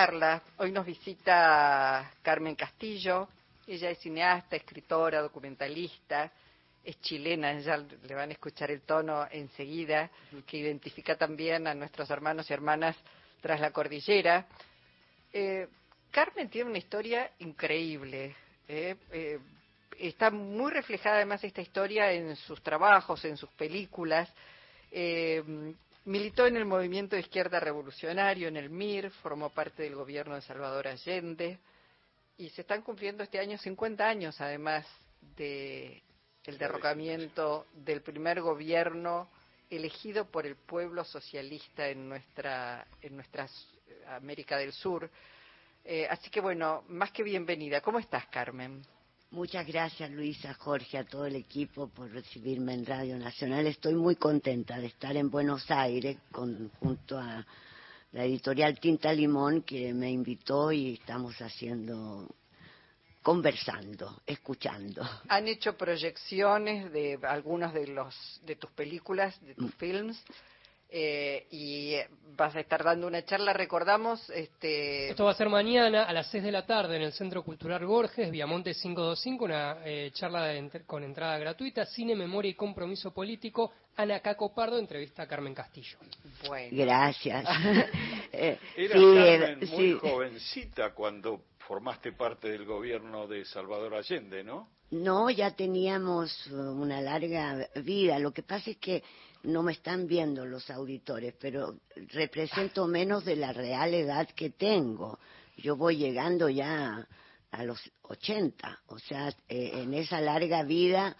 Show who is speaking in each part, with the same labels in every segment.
Speaker 1: charla. Hoy nos visita Carmen Castillo. Ella es cineasta, escritora, documentalista, es chilena, ya le van a escuchar el tono enseguida, que identifica también a nuestros hermanos y hermanas tras la cordillera. Eh, Carmen tiene una historia increíble. Eh, eh, está muy reflejada además esta historia en sus trabajos, en sus películas. Militó en el movimiento de izquierda revolucionario, en el MIR, formó parte del gobierno de Salvador Allende y se están cumpliendo este año 50 años además de el derrocamiento del primer gobierno elegido por el pueblo socialista en nuestra en nuestra América del Sur. Eh, así que bueno, más que bienvenida. ¿Cómo estás, Carmen?
Speaker 2: Muchas gracias Luisa, Jorge, a todo el equipo por recibirme en Radio Nacional. Estoy muy contenta de estar en Buenos Aires junto a la editorial Tinta Limón que me invitó y estamos haciendo, conversando, escuchando.
Speaker 1: Han hecho proyecciones de algunos de los de tus películas, de tus mm. films. Eh, y vas a estar dando una charla, recordamos. Este...
Speaker 3: Esto va a ser mañana a las 6 de la tarde en el Centro Cultural Borges, Viamonte 525, una eh, charla con entrada gratuita, Cine, Memoria y Compromiso Político. Ana Caco Pardo entrevista a Carmen Castillo.
Speaker 2: Bueno. Gracias.
Speaker 4: Eh, Era Carmen muy jovencita cuando formaste parte del gobierno de Salvador Allende, ¿no?
Speaker 2: No, ya teníamos una larga vida. Lo que pasa es que no me están viendo los auditores, pero represento menos de la real edad que tengo. Yo voy llegando ya a los 80, o sea, eh, en esa larga vida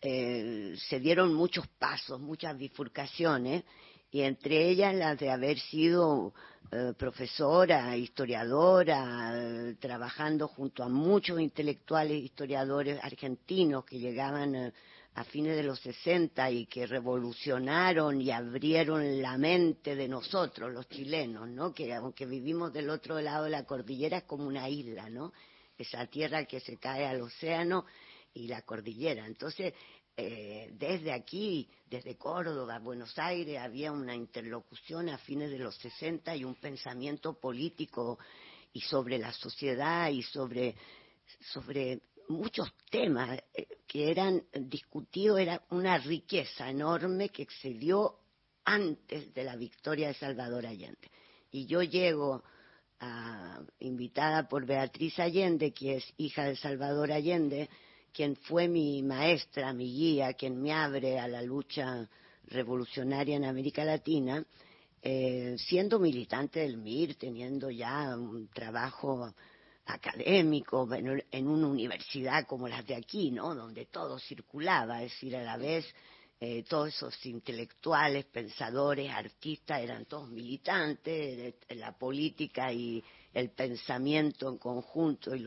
Speaker 2: eh, se dieron muchos pasos, muchas bifurcaciones, y entre ellas las de haber sido eh, profesora, historiadora, trabajando junto a muchos intelectuales, historiadores argentinos que llegaban a fines de los 60 y que revolucionaron y abrieron la mente de nosotros, los chilenos, ¿no? Que aunque vivimos del otro lado de la cordillera es como una isla, ¿no? Esa tierra que se cae al océano y la cordillera. Entonces, eh, desde aquí, desde Córdoba, Buenos Aires, había una interlocución a fines de los 60 y un pensamiento político y sobre la sociedad y sobre sobre muchos temas eh, que eran discutidos, era una riqueza enorme que excedió antes de la victoria de Salvador Allende. Y yo llego a, invitada por Beatriz Allende, que es hija de Salvador Allende, quien fue mi maestra, mi guía, quien me abre a la lucha revolucionaria en América Latina, eh, siendo militante del MIR, teniendo ya un trabajo académico, en, una universidad como las de aquí, ¿no? Donde todo circulaba, es decir, a la vez eh, todos esos intelectuales, pensadores, artistas, eran todos militantes, la política y el pensamiento en conjunto y,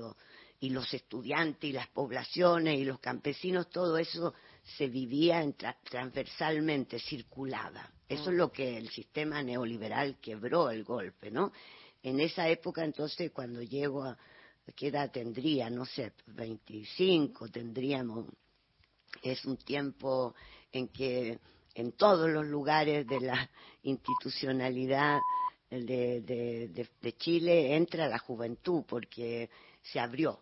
Speaker 2: y los estudiantes y las poblaciones y los campesinos, todo eso se vivía transversalmente, circulaba. Eso es lo que el sistema neoliberal quebró el golpe, ¿no? En esa época entonces cuando llego a, ¿qué edad tendría? No sé, 25 tendríamos. Es un tiempo en que en todos los lugares de la institucionalidad de, de, Chile entra la juventud porque se abrió.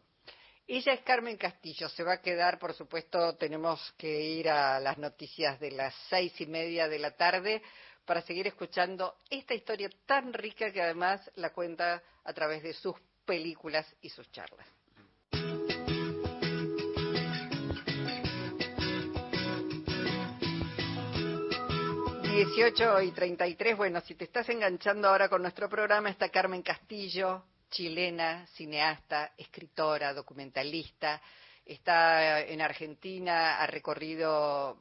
Speaker 1: Ella es Carmen Castillo, se va a quedar, por supuesto, tenemos que ir a las noticias de las seis y media de la tarde para seguir escuchando esta historia tan rica que además la cuenta a través de sus películas y sus charlas. 18 y 33, bueno, si te estás enganchando ahora con nuestro programa, está Carmen Castillo, chilena, cineasta, escritora, documentalista, está en Argentina, ha recorrido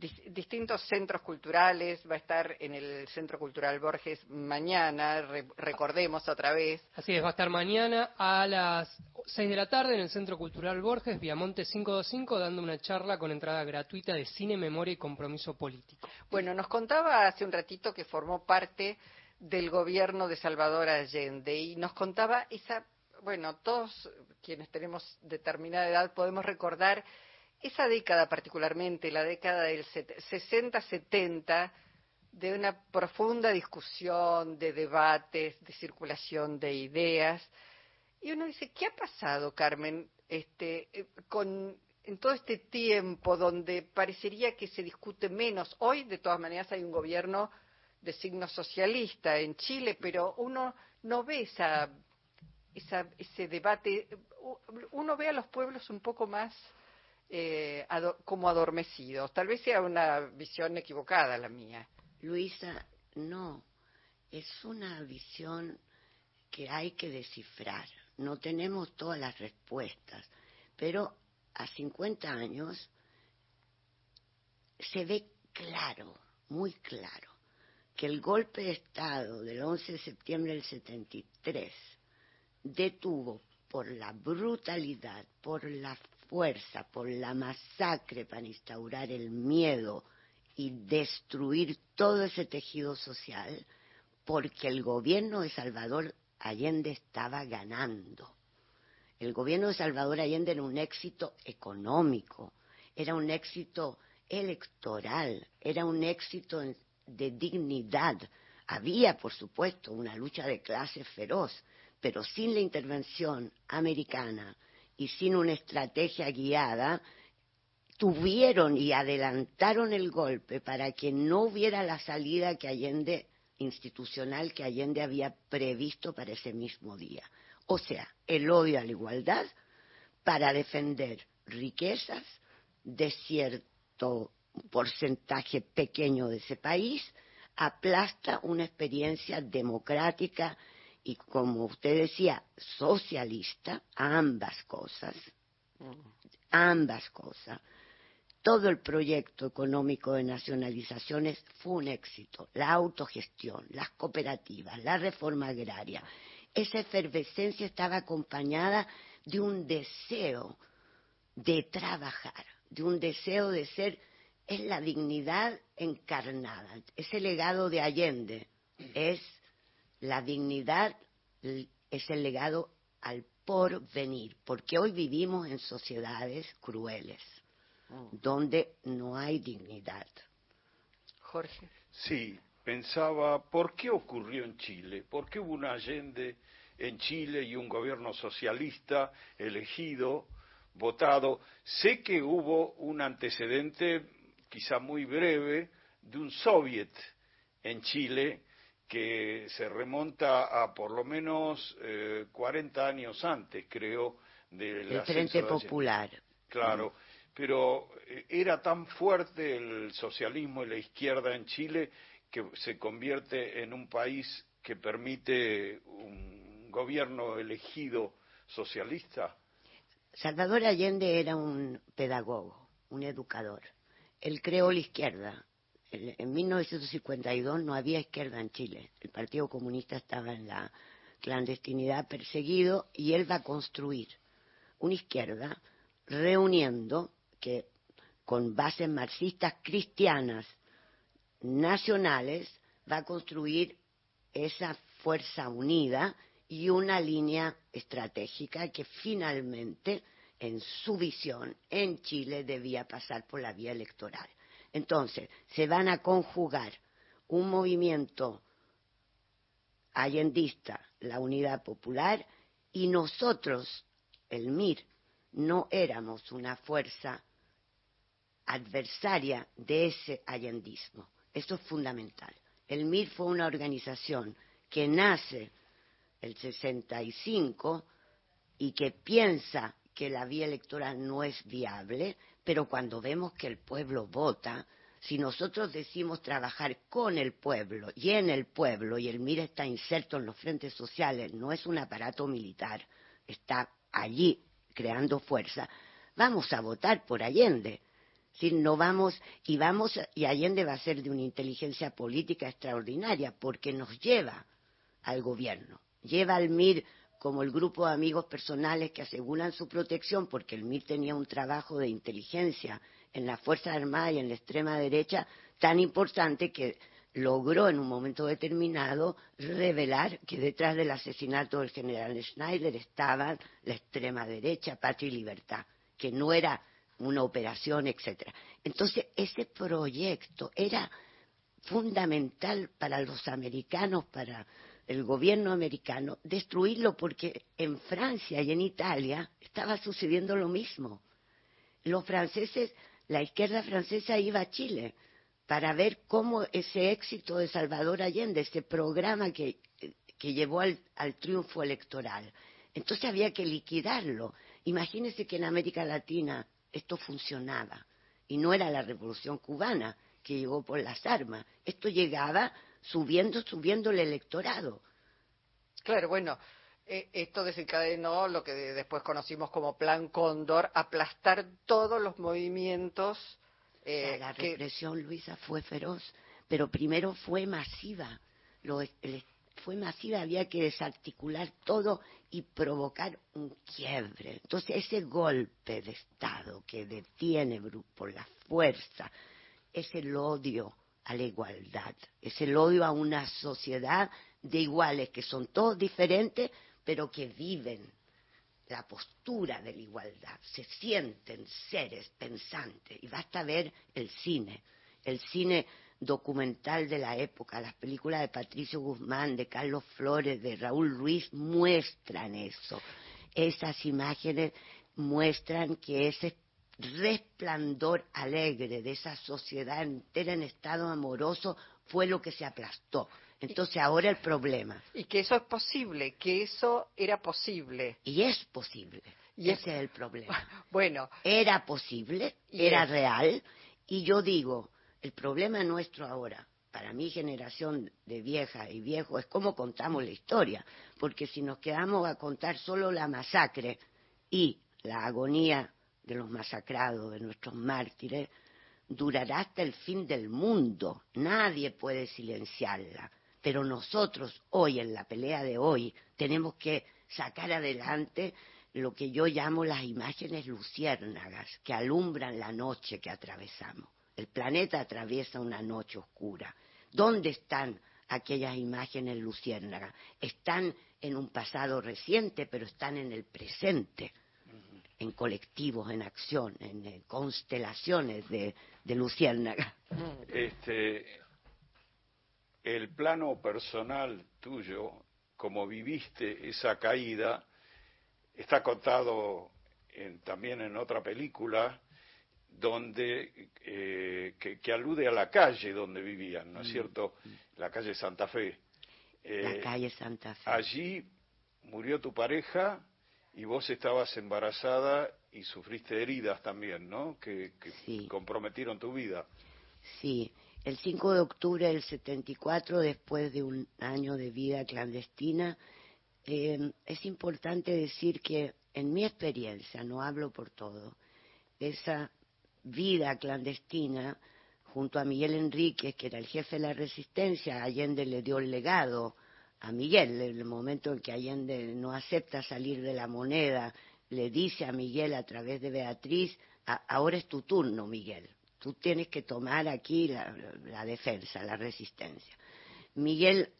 Speaker 1: distintos centros culturales, va a estar en el Centro Cultural Borges mañana, recordemos otra vez.
Speaker 3: Así es, va a estar mañana a las 6 de la tarde en el Centro Cultural Borges, Viamonte 525, dando una charla con entrada gratuita de cine, memoria y compromiso político.
Speaker 1: Bueno, nos contaba hace un ratito que formó parte del gobierno de Salvador Allende y nos contaba esa, bueno, todos quienes tenemos determinada edad podemos recordar esa década particularmente, la década del 60-70, de una profunda discusión, de debates, de circulación de ideas. Y uno dice, ¿qué ha pasado, Carmen, este, eh, con, en todo este tiempo donde parecería que se discute menos? Hoy, de todas maneras, hay un gobierno de signo socialista en Chile, pero uno no ve esa, ese debate, uno ve a los pueblos un poco más eh, como adormecidos. Tal vez sea una visión equivocada la mía.
Speaker 2: Luisa, no, es una visión que hay que descifrar. No tenemos todas las respuestas, pero a 50 años se ve claro, muy claro, que el golpe de Estado del 11 de septiembre del 73 detuvo por la brutalidad, por la fuerza, por la masacre para instaurar el miedo y destruir todo ese tejido social, porque el gobierno de Salvador Allende estaba ganando. El gobierno de Salvador Allende era un éxito económico, era un éxito electoral, era un éxito de dignidad. Había, por supuesto, una lucha de clases feroz, pero sin la intervención americana y sin una estrategia guiada, tuvieron y adelantaron el golpe para que no hubiera la salida que Allende institucional que Allende había previsto para ese mismo día. O sea, el odio a la igualdad para defender riquezas de cierto porcentaje pequeño de ese país, aplasta una experiencia democrática y, como usted decía, socialista, ambas cosas, ambas cosas. Todo el proyecto económico de nacionalizaciones fue un éxito. La autogestión, las cooperativas, la reforma agraria. Esa efervescencia estaba acompañada de un deseo de trabajar, de un deseo de ser, es la dignidad encarnada. Ese legado de Allende es la dignidad es el legado al porvenir, porque hoy vivimos en sociedades crueles, mm. donde no hay dignidad.
Speaker 1: Jorge.
Speaker 4: Sí, pensaba, ¿por qué ocurrió en Chile? ¿Por qué hubo un Allende en Chile y un gobierno socialista elegido, votado? Sé que hubo un antecedente, quizá muy breve, de un soviet en Chile que se remonta a por lo menos eh, 40 años antes, creo, del
Speaker 2: el Frente Popular.
Speaker 4: Claro, pero eh, era tan fuerte el socialismo y la izquierda en Chile que se convierte en un país que permite un gobierno elegido socialista.
Speaker 2: Salvador Allende era un pedagogo, un educador. Él creó la izquierda, en 1952 no había izquierda en Chile. El Partido Comunista estaba en la clandestinidad perseguido y él va a construir una izquierda reuniendo que con bases marxistas cristianas nacionales va a construir esa fuerza unida y una línea estratégica que finalmente en su visión en Chile debía pasar por la vía electoral. Entonces, se van a conjugar un movimiento allendista, la Unidad Popular, y nosotros, el MIR, no éramos una fuerza adversaria de ese allendismo. Eso es fundamental. El MIR fue una organización que nace el 65 y que piensa que la vía electoral no es viable, pero cuando vemos que el pueblo vota, si nosotros decimos trabajar con el pueblo y en el pueblo, y el MIR está inserto en los frentes sociales, no es un aparato militar, está allí creando fuerza, vamos a votar por Allende. Si no vamos y vamos y Allende va a ser de una inteligencia política extraordinaria porque nos lleva al gobierno, lleva al MIR como el grupo de amigos personales que aseguran su protección, porque el MIR tenía un trabajo de inteligencia en la Fuerza Armada y en la extrema derecha tan importante que logró en un momento determinado revelar que detrás del asesinato del general Schneider estaba la extrema derecha, Patria y Libertad, que no era una operación, etcétera. Entonces, ese proyecto era fundamental para los americanos, para el gobierno americano, destruirlo porque en Francia y en Italia estaba sucediendo lo mismo. Los franceses, la izquierda francesa iba a Chile para ver cómo ese éxito de Salvador Allende, ese programa que, llevó al, al triunfo electoral. Entonces había que liquidarlo. Imagínense que en América Latina esto funcionaba y no era la revolución cubana que llegó por las armas. Esto llegaba subiendo, subiendo el electorado.
Speaker 1: Claro, bueno, eh, esto desencadenó lo que después conocimos como Plan Cóndor, aplastar todos los movimientos.
Speaker 2: Eh, la represión, Luisa, fue feroz, pero primero fue masiva. Lo, el, fue masiva, había que desarticular todo y provocar un quiebre. Entonces, ese golpe de Estado que detiene por la fuerza es el odio a la igualdad, es el odio a una sociedad de iguales que son todos diferentes, pero que viven la postura de la igualdad, se sienten seres pensantes. Y basta ver el cine, el cine documental de la época, las películas de Patricio Guzmán, de Carlos Flores, de Raúl Ruiz, muestran eso. Esas imágenes muestran que ese resplandor alegre de esa sociedad entera en estado amoroso fue lo que se aplastó. Entonces ahora el problema.
Speaker 1: Y que eso es posible, que eso era posible.
Speaker 2: Y es posible. Y ese es, el problema.
Speaker 1: Bueno.
Speaker 2: Era posible, era real, y yo digo, el problema nuestro ahora, para mi generación de vieja y viejo, es cómo contamos la historia, porque si nos quedamos a contar solo la masacre y la agonía de los masacrados, de nuestros mártires, durará hasta el fin del mundo. Nadie puede silenciarla. Pero nosotros hoy, en la pelea de hoy, tenemos que sacar adelante lo que yo llamo las imágenes luciérnagas que alumbran la noche que atravesamos. El planeta atraviesa una noche oscura. ¿Dónde están aquellas imágenes luciérnagas? Están en un pasado reciente, pero están en el presente, en colectivos, en acción, en, constelaciones de, de luciérnagas.
Speaker 4: Este, el plano personal tuyo, como viviste esa caída, está contado también en otra película donde eh, que, alude a la calle donde vivían, ¿no es mm. cierto? La calle Santa Fe.
Speaker 2: la eh, calle Santa Fe.
Speaker 4: Allí murió tu pareja y vos estabas embarazada y sufriste heridas también, ¿no? Que, comprometieron tu vida.
Speaker 2: Sí, el 5 de octubre del 74, después de un año de vida clandestina, eh, es importante decir que en mi experiencia, no hablo por todo, esa vida clandestina junto a Miguel Enríquez, que era el jefe de la resistencia, Allende le dio el legado a Miguel, en el momento en que Allende no acepta salir de la moneda, le dice a Miguel a través de Beatriz, ahora es tu turno, Miguel, tú tienes que tomar aquí la, defensa, la resistencia. Miguel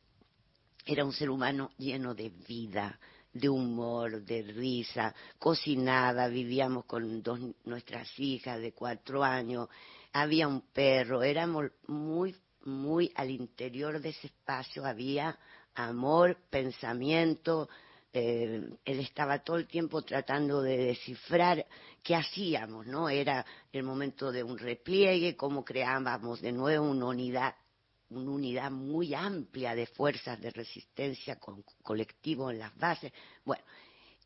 Speaker 2: era un ser humano lleno de vida, de humor, de risa, cocinaba, vivíamos con dos, nuestras hijas de cuatro años, había un perro, éramos muy, muy al interior de ese espacio, había amor, pensamiento, eh, él estaba todo el tiempo tratando de descifrar qué hacíamos, ¿no? Era el momento de un repliegue, cómo creábamos de nuevo una unidad una unidad muy amplia de fuerzas de resistencia con colectivo en las bases. Bueno,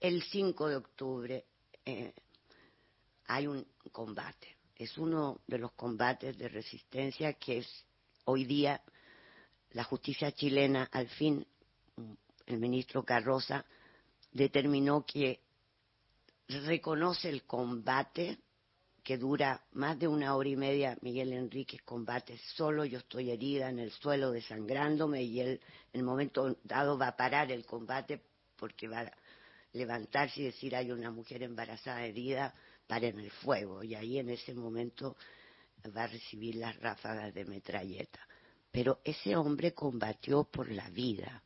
Speaker 2: el 5 de octubre eh, hay un combate. Es uno de los combates de resistencia que es hoy día la justicia chilena, al fin, el ministro Carroza determinó que reconoce el combate que dura más de una hora y media, Miguel Enríquez combate solo, yo estoy herida en el suelo desangrándome y él en el momento dado va a parar el combate porque va a levantarse y decir hay una mujer embarazada herida, en el fuego y ahí en ese momento va a recibir las ráfagas de metralleta. Pero ese hombre combatió por la vida.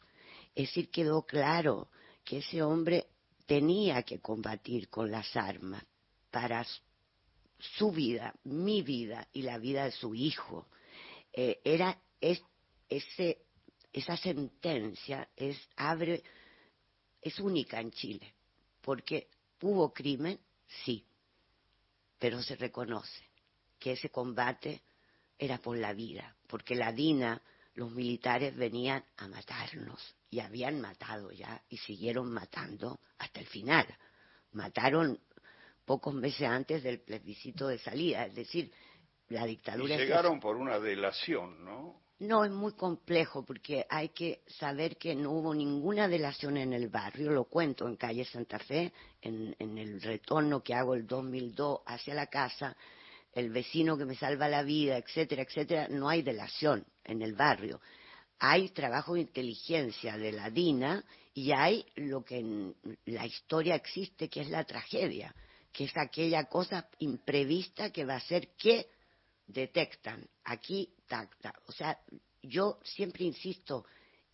Speaker 2: Es decir, quedó claro que ese hombre tenía que combatir con las armas para su vida, mi vida y la vida de su hijo. Eh, era es, esa sentencia es, abre, es única en Chile, porque hubo crimen, sí, pero se reconoce que ese combate era por la vida, porque la DINA, los militares venían a matarnos y habían matado ya y siguieron matando hasta el final. Mataron pocos meses antes del plebiscito de salida, es decir, la dictadura.
Speaker 4: Y llegaron por una delación, ¿no?
Speaker 2: No, es muy complejo porque hay que saber que no hubo ninguna delación en el barrio, lo cuento en calle Santa Fe, en, en el retorno que hago el 2002 hacia la casa, el vecino que me salva la vida, etcétera, etcétera, no hay delación en el barrio. Hay trabajo de inteligencia de la DINA y hay lo que en la historia existe, que es la tragedia, que es aquella cosa imprevista que va a ser que detectan aquí, tac, O sea, yo siempre insisto,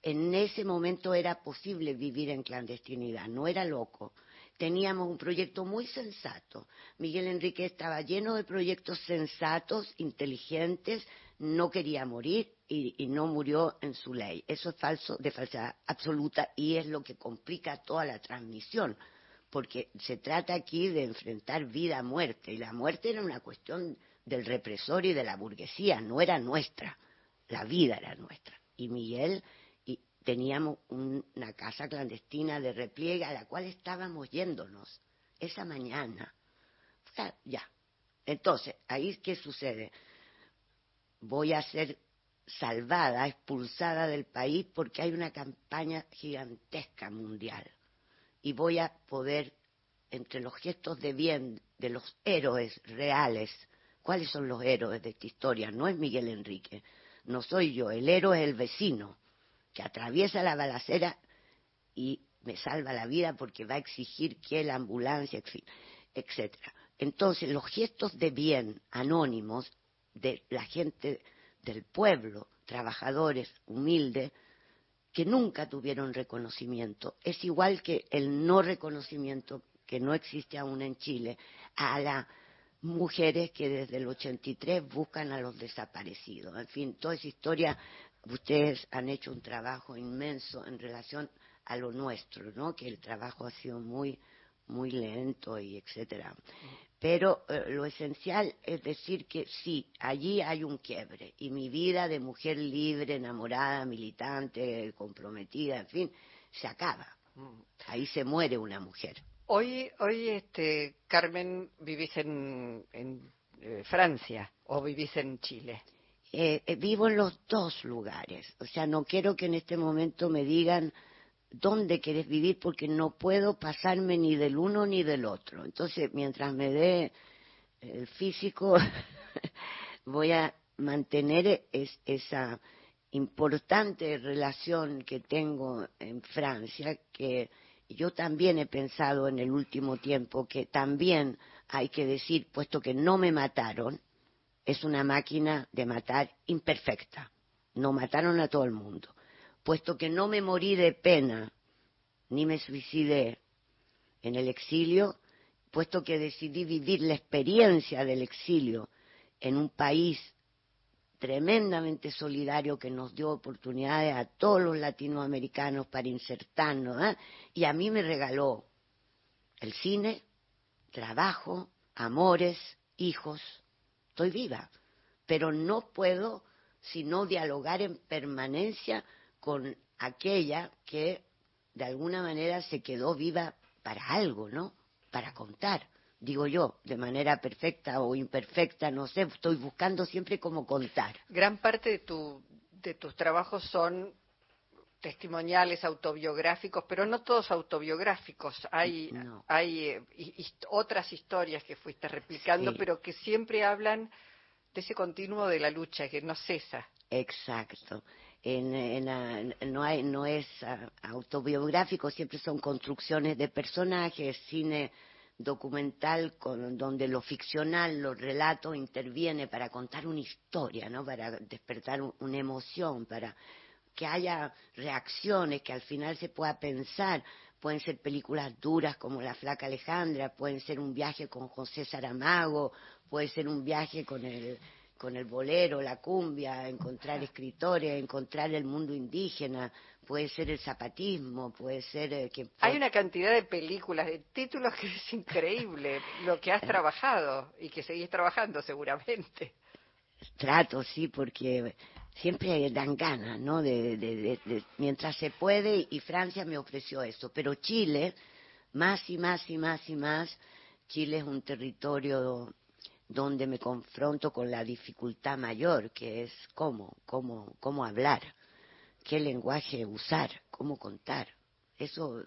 Speaker 2: en ese momento era posible vivir en clandestinidad, no era loco teníamos un proyecto muy sensato. Miguel Enrique estaba lleno de proyectos sensatos, inteligentes, no quería morir y, no murió en su ley. Eso es falso, de falsedad absoluta y es lo que complica toda la transmisión, porque se trata aquí de enfrentar vida a muerte y la muerte era una cuestión del represor y de la burguesía, no era nuestra, la vida era nuestra. Y Miguel teníamos una casa clandestina de repliegue a la cual estábamos yéndonos esa mañana. Ya. Entonces, ahí qué sucede? Voy a ser salvada, expulsada del país porque hay una campaña gigantesca mundial. Y voy a poder, entre los gestos de bien de los héroes reales, ¿cuáles son los héroes de esta historia? No es Miguel Enrique, no soy yo, el héroe es el vecino que atraviesa la balacera y me salva la vida porque va a exigir que la ambulancia, etcétera. Entonces, los gestos de bien anónimos de la gente del pueblo, trabajadores, humildes, que nunca tuvieron reconocimiento, es igual que el no reconocimiento que no existe aún en Chile a las mujeres que desde el 83 buscan a los desaparecidos. En fin, toda esa historia ustedes han hecho un trabajo inmenso en relación a lo nuestro, ¿no? Que el trabajo ha sido muy muy lento y etcétera. Pero eh, lo esencial es decir que sí, allí hay un quiebre y mi vida de mujer libre, enamorada, militante, comprometida, en fin, se acaba. Ahí se muere una mujer.
Speaker 1: Hoy, hoy, este, Carmen, vivís en, en eh, Francia o vivís en Chile.
Speaker 2: Eh, eh, vivo en los dos lugares. O sea, no quiero que en este momento me digan dónde quieres vivir porque no puedo pasarme ni del uno ni del otro. Entonces, mientras me dé el físico, voy a mantener esa importante relación que tengo en Francia, que yo también he pensado en el último tiempo que también hay que decir, puesto que no me mataron, es una máquina de matar imperfecta. No mataron a todo el mundo. Puesto que no me morí de pena, ni me suicidé en el exilio, puesto que decidí vivir la experiencia del exilio en un país tremendamente solidario que nos dio oportunidades a todos los latinoamericanos para insertarnos, ¿eh? y a mí me regaló el cine, trabajo, amores, hijos, estoy viva, pero no puedo sino dialogar en permanencia con aquella que de alguna manera se quedó viva para algo, ¿no? Para contar, digo yo, de manera perfecta o imperfecta, no sé, estoy buscando siempre cómo contar.
Speaker 1: Gran parte de, tu, de tus trabajos son testimoniales autobiográficos, pero no todos autobiográficos. Hay, hay eh, otras historias que fuiste replicando, pero que siempre hablan de ese continuo de la lucha que no cesa.
Speaker 2: Exacto. En, no, hay, no es ah, autobiográfico, siempre son construcciones de personajes, cine documental con, donde lo ficcional, lo relato interviene para contar una historia, ¿no? Para despertar una emoción, para que haya reacciones, que al final se pueda pensar. Pueden ser películas duras como La Flaca Alejandra, pueden ser un viaje con José Saramago, puede ser un viaje con el con el bolero, la cumbia, encontrar escritores, encontrar el mundo indígena, puede ser el zapatismo, puede ser eh, que
Speaker 1: hay una cantidad de películas, de títulos que es increíble lo que has trabajado y que seguís trabajando seguramente.
Speaker 2: Trato, sí, porque siempre dan ganas, ¿no? De, mientras se puede y Francia me ofreció eso, pero Chile más y más y más y más. Chile es un territorio donde me confronto con la dificultad mayor, que es cómo, cómo, cómo hablar qué lenguaje usar, cómo contar. Eso,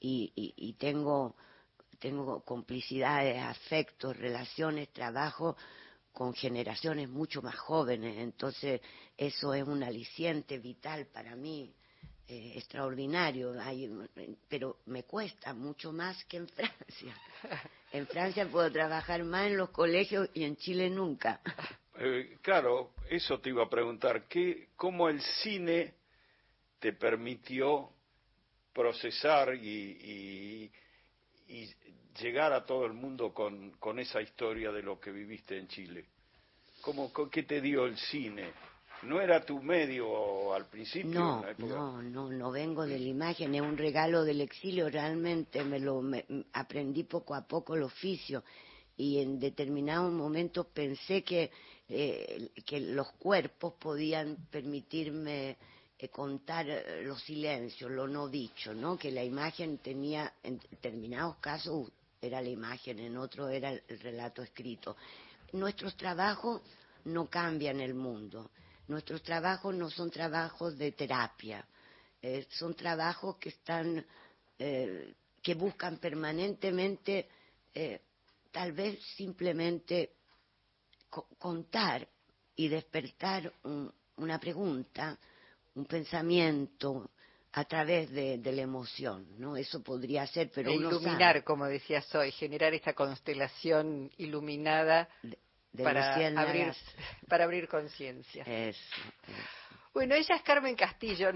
Speaker 2: y, y, tengo, tengo complicidades, afectos, relaciones, trabajo con generaciones mucho más jóvenes, entonces eso es un aliciente vital para mí, eh, extraordinario, pero me cuesta mucho más que en Francia. En Francia puedo trabajar más en los colegios y en Chile nunca.
Speaker 4: Eh, claro, eso te iba a preguntar, ¿qué, ¿cómo el cine te permitió procesar y, llegar a todo el mundo con, con, esa historia de lo que viviste en Chile? ¿Cómo, ¿Qué te dio el cine? ¿No era tu medio al principio?
Speaker 2: No, no, no, no vengo de la imagen, es un regalo del exilio, realmente me lo aprendí poco a poco el oficio y en determinados momentos pensé que, eh, que los cuerpos podían permitirme eh, contar eh, los silencios, lo no dicho, ¿no? Que la imagen tenía, en determinados casos era la imagen, en otros era el relato escrito. Nuestros trabajos no cambian el mundo. Nuestros trabajos no son trabajos de terapia, eh, son trabajos que están, que buscan permanentemente, tal vez simplemente contar y despertar una pregunta un pensamiento a través de, la emoción, ¿no? Eso podría ser, pero
Speaker 1: e iluminar, como decías hoy, generar esta constelación iluminada para, abrir, para abrir conciencia. Bueno, ella es Carmen Castillo.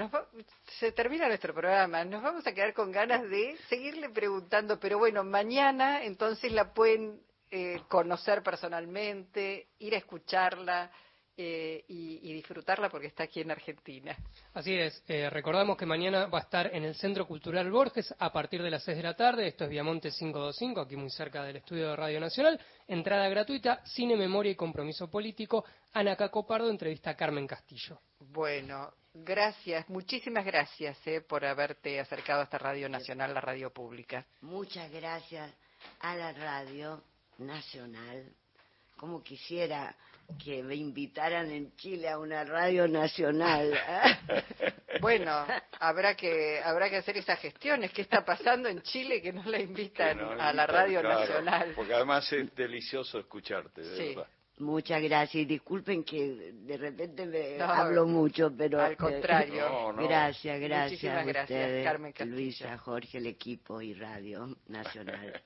Speaker 1: se termina nuestro programa. Nos vamos a quedar con ganas de seguirle preguntando, pero bueno, mañana entonces la pueden eh, conocer personalmente, ir a escucharla eh, y, disfrutarla porque está aquí en Argentina.
Speaker 3: Así es, eh, recordamos que mañana va a estar en el Centro Cultural Borges a partir de las 6 de la tarde, esto es Viamonte 525, aquí muy cerca del estudio de Radio Nacional, entrada gratuita, cine, memoria y compromiso político, Ana Cacopardo entrevista a Carmen Castillo.
Speaker 1: Bueno, gracias, muchísimas gracias eh, por haberte acercado a esta Radio Nacional, la radio pública.
Speaker 2: Muchas gracias a la Radio Nacional, como quisiera que me invitaran en Chile a una radio nacional.
Speaker 1: bueno, habrá que habrá que hacer esas gestiones. ¿Qué está pasando en Chile que no la invitan a la radio nacional?
Speaker 4: Porque además es delicioso escucharte, de verdad.
Speaker 2: Muchas gracias y disculpen que de repente me hablo mucho, pero
Speaker 1: al contrario.
Speaker 2: Gracias, gracias a ustedes, Carmen Luisa, Jorge, el equipo y Radio Nacional.